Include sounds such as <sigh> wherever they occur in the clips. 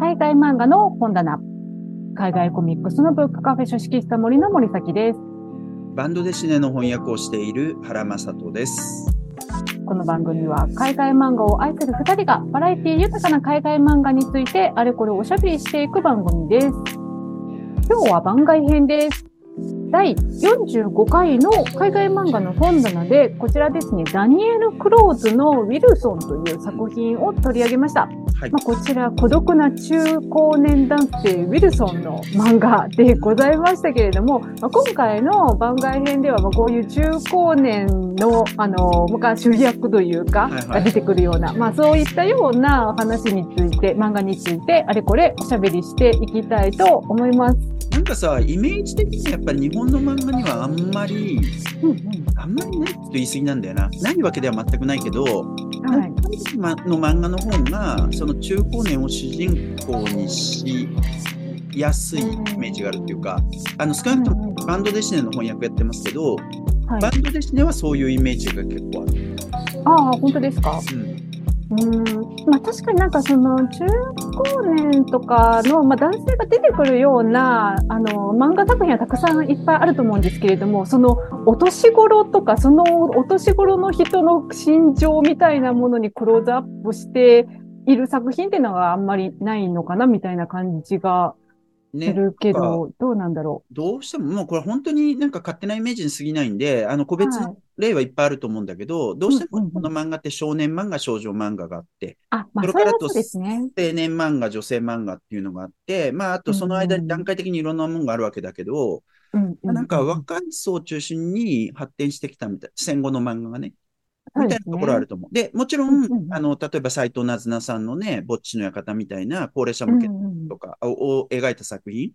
海外漫画の本棚。海外コミックスのブックカフェ書式した森の森崎です。バンドデシネの翻訳をしている原正人です。この番組は海外漫画を愛する二人がバラエティ豊かな海外漫画についてあれこれおしゃべりしていく番組です。今日は番外編です。第45回の海外漫画の本棚で、こちらですね、ダニエル・クローズのウィルソンという作品を取り上げました。はいまあ、こちら、孤独な中高年男性ウィルソンの漫画でございましたけれども、まあ、今回の番外編では、まあ、こういう中高年の、あの、昔主役というか、はいはいが出てくるような、まあそういったような話について、漫画について、あれこれおしゃべりしていきたいと思います。なんかさ、イメージ的にやっぱり日本の漫画にはあんまり、うんうんあんまりないと言い過ぎなんだよな。ないわけでは全くないけど、はい。まの漫画の方が、その中高年を主人公にしやすいイメージがあるっていうか、あの少なくともバンドデシネの翻訳やってますけど、はいバンドデシネはそういうイメージが結構ある。ああ、本当ですか？うんうん。まあ確かになんかその中高年とかの、まあ男性が出てくるような、あの、漫画作品はたくさんいっぱいあると思うんですけれども、そのお年頃とか、そのお年頃の人の心情みたいなものにクローズアップしている作品っていうのがあんまりないのかなみたいな感じがすね、るけど、どうなんだろどうしても、もうこれ本当になんか勝手なイメージに過ぎないんで、あの個う。別はい。の例はいっぱいあると思うんだけど、どうしてうんうんうん。もこの漫画って少年漫画、少女漫画があって、あ、まあそれからと。青年漫画、女性漫画っていうのがあって、まああとその間に段階的にいろんなものがあるわけだけど、うんうなんか若い層を中心に発展してきたみたい、戦後の漫画がねみたいなところあると思う。で、もちろんうんうんう、んあの、例えば斎藤なずなさんのね、ぼっちの館みたいな高齢者向けうんうんとかをを描いた作品、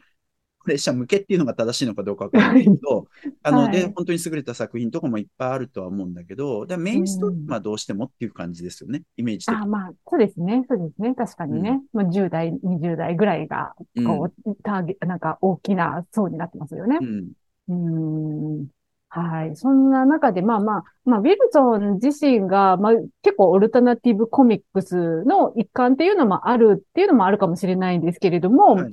高齢者向けっていうのが正しいのかどうかわからないけど、あの、で、はい本当に優れた作品とかもいっぱいあるとは思うんだけど、でメインストリームはどうしてもっていう感じですよね、イメージ的に。あ、まあ、そうですね。そうですね。確かにね。まあ、10代、20代ぐらいが、こう、ターゲなんか大きな層になってますよねう。ん。うーん。はい。そんな中で、まあまあ、まあ、ウィルソン自身が、まあ、結構オルタナティブコミックスの一環っていうのもあるっていうのもあるかもしれないんですけれども、はい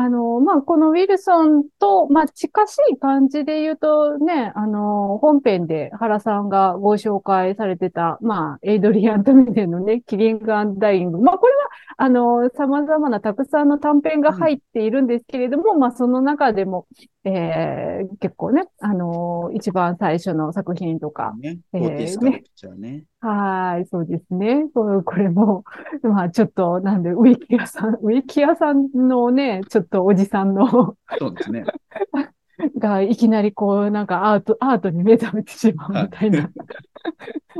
あの、まあ、このウィルソンと、まあ、近しい感じで言うとね、あの、本編で原さんがご紹介されてた、まあ、エイドリアン・トミネのね、キリング・アンダイング。まあ、これは、あの、様々なたくさんの短編が入っているんですけれども、まあ、その中でも、えー、結構ね、あの、一番最初の作品とか、ね、えーね。はい、そうですね。ここれも、<laughs> まあちょっと、なんで、ウィキ屋さん、<laughs> ウィキ屋さんのね、ちょっとおじさんの、そうですね。<laughs> がいきなりこう、なんかアート、アートに目覚めてしまうみたいな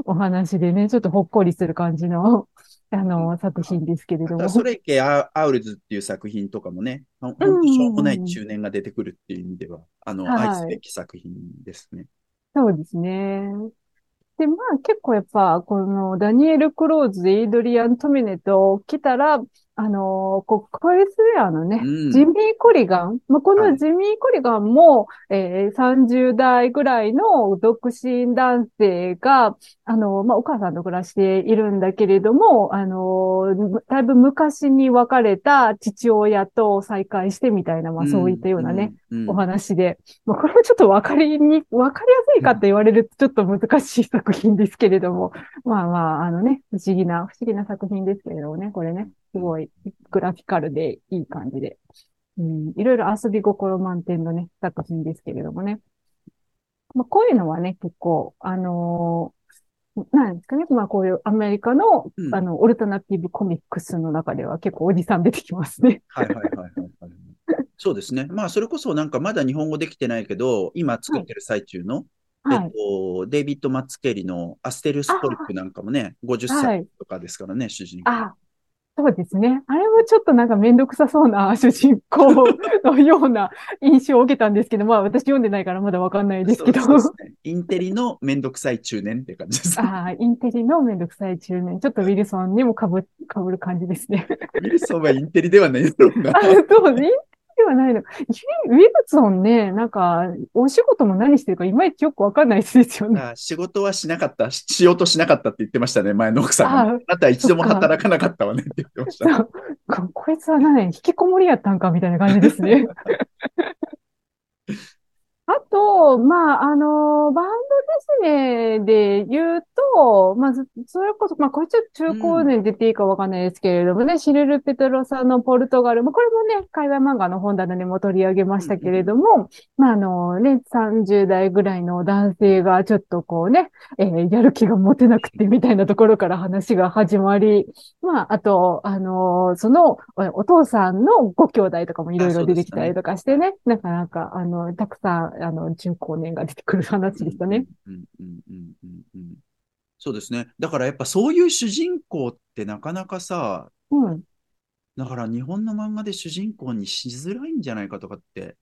お話でね、ちょっとほっこりする感じの、あの、作品ですけれども。それいけアアウルズっていう作品とかもね、本当しょうもない中年が出てくるっていう意味では、あの、はい愛すべき作品ですね。そうですね。で、まあ結構やっぱ、このダニエル・クローズ、イードリアン・トミネと来たら、あのこう、コウェアのね、うん。ジミー・コリガン？まあ、こはい。のジミー・コリガンも、えー30代ぐらいの独身男性が、あの、まあ、お母さんと暮らしているんだけれども、あの、だいぶ昔に別れた父親と再会してみたいな、まあ、そういったようなね、、うんうん。お話で、まあ、これもちょっとわかりに、わかりやすいかって言われるとちょっと難しい作品ですけれども、まあまあ、あのね、不思議な、不思議な作品ですけれどもね、これね、すごいグラフィカルでいい感じで、うん、いろいろ遊び心満点のね、作品ですけれどもね。まあ、こういうのはね、結構、あのーなんですかね。まあ、こういうアメリカの、うんあの、オルタナティブコミックスの中では結構おじさん出てきますね。はいはいはいはいはい。そうですね。まあ、それこそなんかまだ日本語できてないけど、今作ってる最中の、はい。えっと、デイビッド・マッツ・ケリのアステルス・ポリップなんかもね、50はい歳とかですからね、主人公。あ、そうですね。あれもちょっとなんかめんどくさそうな <laughs> 主人公のような印象を受けたんですけど、まあ私読んでないからまだわかんないですけど。そうそうですね。インテリのめんどくさい中年って感じです。ああ、インテリのめんどくさい中年。ちょっとウィルソンにもかぶ、かぶる感じですね。ウィルソンはインテリではないだろうなあ。そうね。ではないの。ウィルソンね、なんか、お仕事も何してるかいまいちよくわかんないですよね。あ仕事はしなかった、ししようとしなかったって言ってましたね、前の奥さんが。ああなたは一度も働かなかったわねって言ってました。そうここいつは何引きこもりやったんかみたいな感じですね。<laughs> あと、まあ、あの、バンドですねで言うと、まあ、そそれこそ、まあ、これちょっと中高年っていいかわかんないですけれどもね、シルル・ペトロさんのポルトガル、まあ、これもね、海外漫画の本棚でも取り上げましたけれども、まあ、あのね、30代ぐらいの男性がちょっとこうね、えーやる気が持てなくてみたいなところから話が始まり、まあ、あと、あのその、おお父さんのご兄弟とかもいろいろ出てきたりとかしてね、なかなか、あの、たくさん、あの、中高年が出てくる話でしたね。うんうんうんうんうんそうですね。だからやっぱそういう主人公ってなかなかさ、うん。だから日本の漫画で主人公にしづらいんじゃないかとかって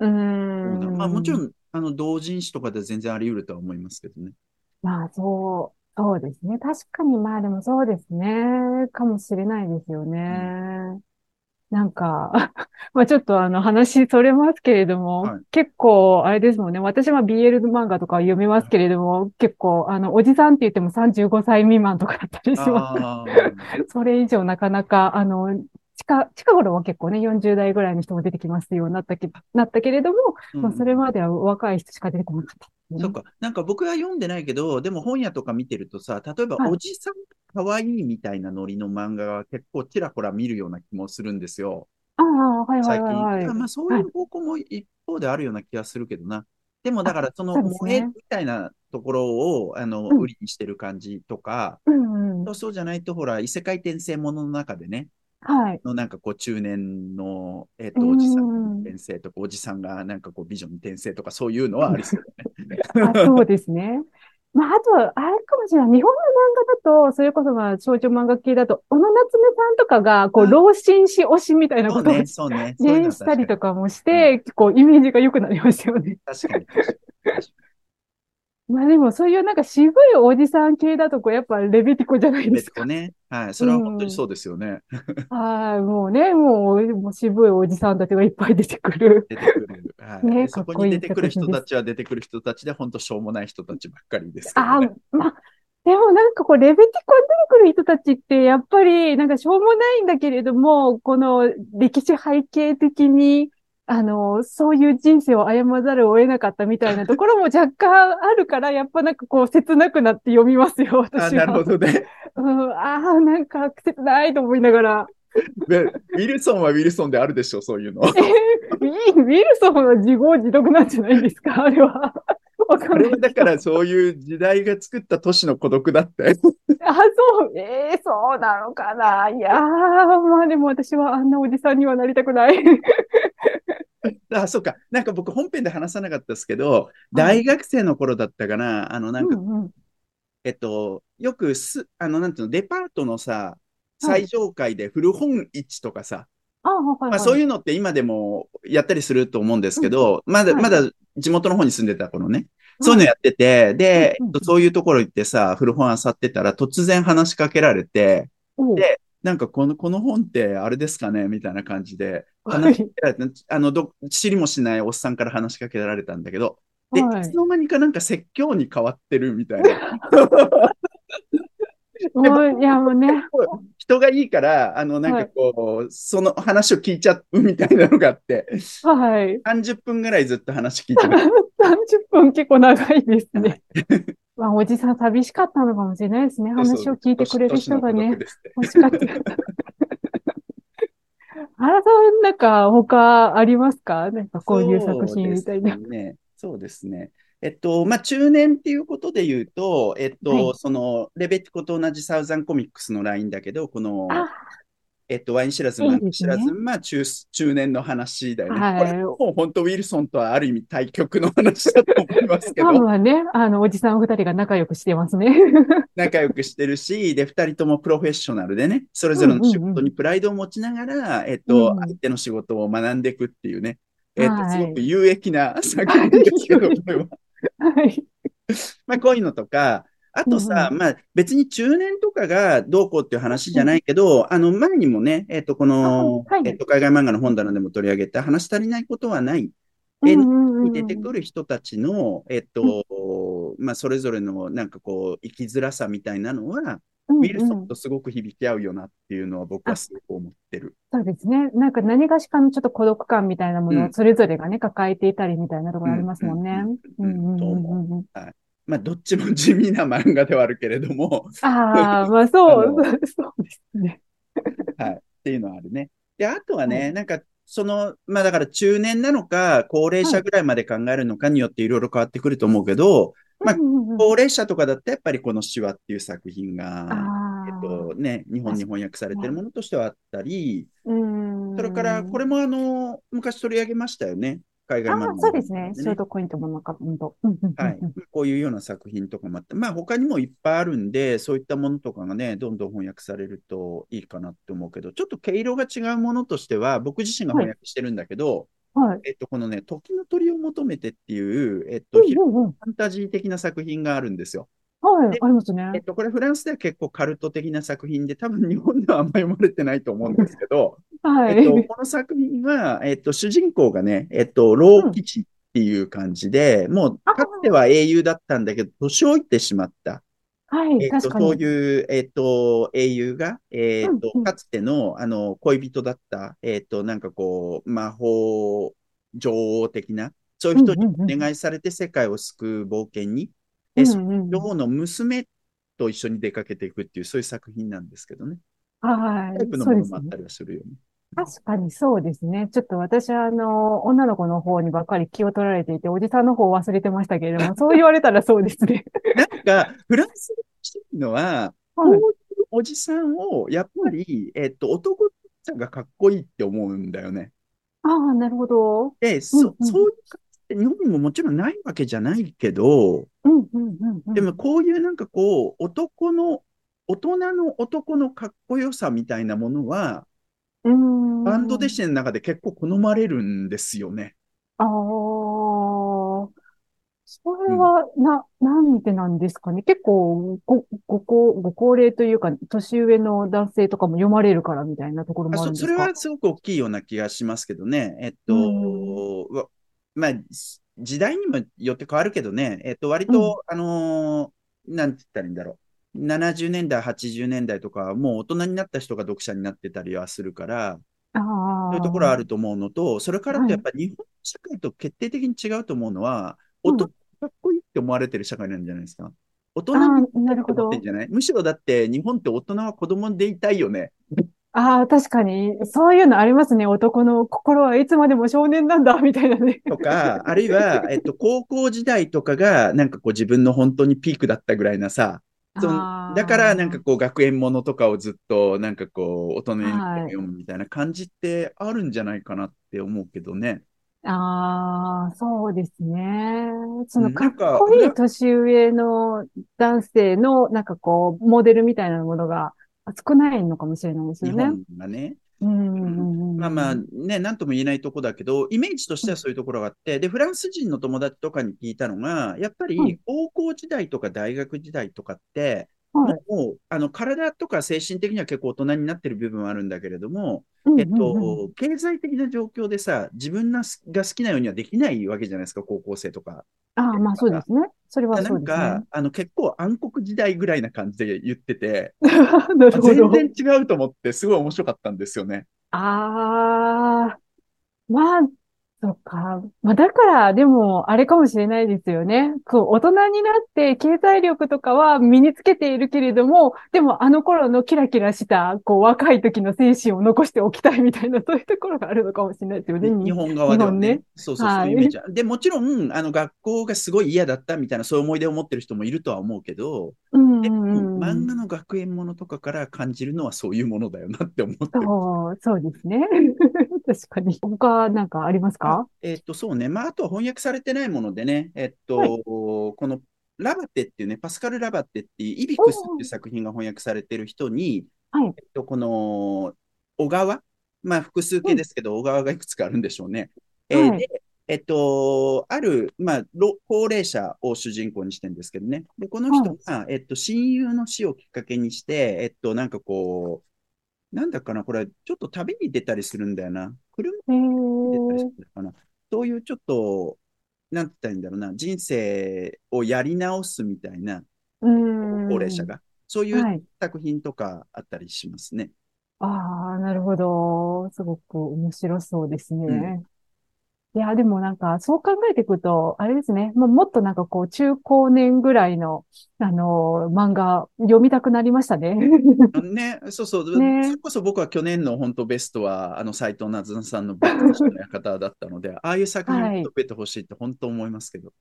うんまあもちろん、あの、同人誌とかで全然あり得るとは思いますけどね。まあ、そう、そうですね。確かに、まあでもそうですね。かもしれないですよね。なんか、<laughs> まあちょっとあの話それますけれども、はい結構あれですもんね。私は BL 漫画とか読みますけれども、結構あの、おじさんって言っても35歳未満とかだったりします。<laughs> それ以上なかなか、あの、近、近頃は結構ね、40代ぐらいの人も出てきますようになったけ、なったけれども、まあそれまでは若い人しか出てこなかったね、そっか。なんか僕は読んでないけど、でも本屋とか見てるとさ、例えばはいおじさんかわいいみたいなノリの漫画が結構ちらほら見るような気もするんですよ。ああ、はいはい最近。はいはい。だからまあそういう方向も一方であるような気がするけどな。でもだからその萌えみたいなところを、あの、うん売りにしてる感じとか、うんうん。そうじゃないとほら、異世界転生ものの中でね、はい。のなんかこう中年の、えっ、と、うんおじさんに転生とか、おじさんがなんかこう美女に転生とかそういうのはありそうだね。<laughs> あ、そうですね。まあ、あと、あれかもしれない。日本の漫画だと、それこそまあ、少女漫画系だと、小野夏目さんとかが、こう、うん老人誌推しみたいなことをそうね、そうね。したりと確かかもして、結構イメージが良くなりましたよね。に。確かに。確かにまあでも、そういうなんか渋いおじさん系だと、こう、やっぱレベティコじゃないですか。ね。はい。それは本当にそうですよね。はい、もうね、もう、もう渋いおじさんたちがいっぱい出てくる。出てくる。はい。ねでそこに出てくる人たちは出てくる人たちで、本当しょうもない人たちばっかりですけどあね。まあ、でもなんかこう、レベティコに出てくる人たちって、やっぱり、なんかしょうもないんだけれども、この歴史背景的に、あの、そういう人生を歩まざるを得なかったみたいなところも若干あるから、やっぱなんかこう、切なくなって読みますよ、あ、私は。なるほどね。うん、ああ、なんか切ないと思いながら。でウィルソンはウィルソンであるでしょう、そういうの。えーウィルソンは自業自得なんじゃないですか、あれは。わ <laughs> かこんない。れはだからそういう時代が作った都市の孤独だって。<laughs> あ、そう、ええそうなのかな。いやー、まあでも私はあんなおじさんにはなりたくない。あ、そうか。なんか僕本編で話さなかったですけど、大学生の頃だったかな。あの、なんか、うんうん。えっと、よくす、あの、なんていうの、デパートのさ、最上階で古本市とかさ、あ、はいまあそういううのって今でもやったりすると思うんですけど、まだ、はい。まだ地元の方に住んでた頃ね。そういうのやってて、で、そういうところ行ってさ、古本漁ってたら突然話しかけられて、のでなんかこの、この本ってあれですかね？みたいな感じで、はい話しかけられて、あの、ど、知りもしないおっさんから話しかけられたんだけど、で、はいいつの間にかなんか説教に変わってるみたいな。<laughs> もう、いや、もうね。人がいいから、あの、なんかこう、その話を聞いちゃうみたいなのがあって、はい。30分ぐらいずっと話聞いてる。<laughs> 30分結構長いですね。まあ、おじさん寂しかったのかもしれないですね。話を聞いてくれる人がね。欲しかった。原さん、なんか他ありますか？なんかこういう作品みたいな。そうですね。そうですね。えっと、まあ、中年っていうことで言うと、えっと、はいその、レベティコと同じサウザンコミックスのラインだけど、この、あ、えっと、ワイン知らず、いいワイですねン知らず、まあ、中、中年の話だよね。はいこれもう本当、ウィルソンとはある意味対極の話だと思いますけまあど、まあね、あの、おじさん二人が仲良くしてますね。<laughs> 仲良くしてるし、で、二人ともプロフェッショナルでね、それぞれの仕うんうんうん事にプライドを持ちながら、えっと、うん相手の仕事を学んでいくっていうね、えっと、はいすごく有益な作品ですけど、これは。はい。<laughs> まあ、こういうのとか、あとさ、うんまあ別に中年とかがどうこうっていう話じゃないけど、あの前にもね、えっ、と、この、あはいえっ、と、海外漫画の本棚でも取り上げた話足りないことはない。うん絵うんうんに出てくる人たちの、えっ、と、まあそれぞれのなんかこう、生きづらさみたいなのは、うんウィルソうんンとすごく響き合うよなっていうのは僕はすごく思ってる。そうですね。なんか何がしかのちょっと孤独感みたいなものうんをそれぞれがね、抱えていたりみたいなところありますもんね。ううんんうんうんうんうんうん。まあどっちも地味な漫画ではあるけれども、あ <laughs> あ、まあそう、そうですね。はい。っていうのはあるね。で、あとはね、なんか、その、まあだから中年なのか、高齢者ぐらいまで考えるのかによっていろいろ変わってくると思うけど、まあうんうんうん高齢者とかだってやっぱりこの手話っていう作品が、あえっとね、日本に翻訳されてるものとしてはあったり、それからこれもあの、昔取り上げましたよね。海外漫画のそうですね。でショートコインともなんか、うんと。うんうんうんはい。こういうような作品とかもあって、まあ他にもいっぱいあるんで、そういったものとかがね、どんどん翻訳されるといいかなって思うけど、ちょっと毛色が違うものとしては、僕自身が翻訳してるんだけど、はい。えっと、このね、時の鳥を求めてっていう、えっと、うんヒうんうんファンタジー的な作品があるんですよ。はいで、ありますねえ。っと、これフランスでは結構カルト的な作品で、多分日本ではあんまり読まれてないと思うんですけど、はい。えっと、この作品は、えっと、主人公がね、えっと、老吉っていう感じで、もう、あかつては英雄だったんだけど、年老いてしまった。はい、えっと。そういう、えっと、英雄が、えっとうんうん、かつての、あの、恋人だった、えっと、なんかこう、魔法女王的な、そういう人にうんうんうんお願いされて世界を救う冒険に、女王の娘と一緒に出かけていくっていう、そういう作品なんですけどね。はい。タイプのものもあった。りはするよね。確かにそうですね。ちょっと私はあの、女の子の方にばっかり気を取られていて、おじさんの方を忘れてましたけれども、<laughs> そう言われたらそうですね。なんか、フランスでしてるのは、こうはいいうおじさんを、やっぱり、えっと、男さんがかっこいいって思うんだよね。ああ、なるほど。で、うんそ、うんそういう感じって日本にももちろんないわけじゃないけど、うん、うん、うん、うん。でもこういうなんかこう、男の、大人の男のかっこよさみたいなものは。バンドデシネの中で結構好まれるんですよね。ああ、それは、な、なんでなんですかね？結構、ご、ご高、ご高齢というか、年上の男性とかも読まれるからみたいなところあもあるんですか？そそれはすごく大きいような気がしますけどね。えっと、わまあ、時代にもよって変わるけどね、えっと、割と、あのーなんて言ったらいいんだろう。70年代、80年代とかはもう大人になった人が読者になってたりはするから。そういうところあると思うのと、それからとやっぱり日本社会と決定的に違うと思うのは、うん男かっこいいって思われてる社会なんじゃないですか。大人あにあ、なるほど思ってん。じゃない？むしろだって日本って大人は子供でいたいよね。ああ、確かに、そういうのありますね。男の心はいつまでも少年なんだ、みたいなね。とか、あるいは、えっと、高校時代とかが、なんかこう自分の本当にピークだったぐらいなさ、そのだからなんかこう学園ものとかをずっとなんかこう大人にはい読むみたいな感じってあるんじゃないかなって思うけどね。ああ、そうですね。そのうんかっこいい年上の男性の、なんかこう、モデルみたいなものが少ないのかもしれないです日よね。本がね。まあまあね、なんとも言えないとこだけど、イメージとしてはそういうところがあって、で、フランス人の友達とかに聞いたのが、やっぱはいり高校時代とか大学時代とかって、はい。もう、あの、体とか精神的には結構大人になってる部分はあるんだけれども、うんえっと、経済的な状況でさ、自分がすが好きなようにはできないわけじゃないですか、高校生とか。ああ、まあそうですね。それはなそうんですねか。、あの、結構暗黒時代ぐらいな感じで言ってて。<laughs> 全然違うと思って、すごい面白かったんですよね。ああ、まあ、そっか。まあ、だから、でも、あれかもしれないですよね。こう、大人になって、経済力とかは身につけているけれども、でも、あの頃のキラキラした、こう、若い時の精神を残しておきたいみたいな、そういうところがあるのかもしれないですよね。日本側ではね。ねそうそう、はいそういうイメージは。で、もちろん、あの、学校がすごい嫌だったみたいな、そういう思い出を持ってる人もいるとは思うけど、うん。漫画の学園ものとかから感じるのはそういうものだよなって思ってる。そう、そうですね。確かに。他、なんかありますか？えっと、そうね。まあ、あとは翻訳されてないものでね、えっと、はい。このラバテっていうね、パスカル・ラバテっていう、イビクスっていう作品が翻訳されてる人に、はい。えっと、この、小川、まあ、複数形ですけど、小川がいくつかあるんでしょうね。えーはい。で、えっと、ある、まあ、ろ高齢者を主人公にしてるんですけどね。で、この人が、えっと、親友の死をきっかけにして、えっと、なんかこう、なんだかな、これ、ちょっと旅に出たりするんだよな。車に出たりするのかな。そういうちょっと、なんて言ったらいいんだろうな、人生をやり直すみたいな、高齢者が。そういう作品とかあったりしますね。はい、ああ、なるほど。すごく面白そうですね。うんいや、でもなんか、そう考えていくと、あれですね。ももっとなんかこう、中高年ぐらいの、あのー、漫画、読みたくなりましたね。ね、そうそう。ね、それこそ僕は去年の本当ベストは、あの、斎藤なずなさんのベストの方だったので、ああいう作品を増えてほしいって本当思いますけど。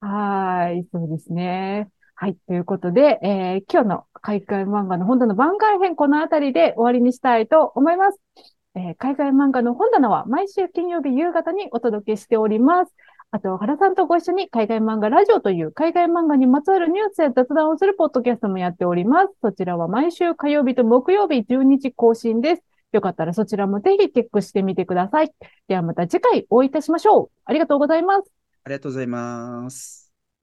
はい、そうですね。はい。ということで、えー、今日の海外漫画の本棚番外編、このあたりで終わりにしたいと思います。えー、海外漫画の本棚は毎週金曜日夕方にお届けしております。あと、原さんとご一緒に海外漫画ラジオという海外漫画にまつわるニュースや雑談をするポッドキャストもやっております。そちらは毎週火曜日と木曜日12時更新です。よかったらそちらもぜひチェックしてみてください。ではまた次回お会いいたしましょう。ありがとうございます。ありがとうございます。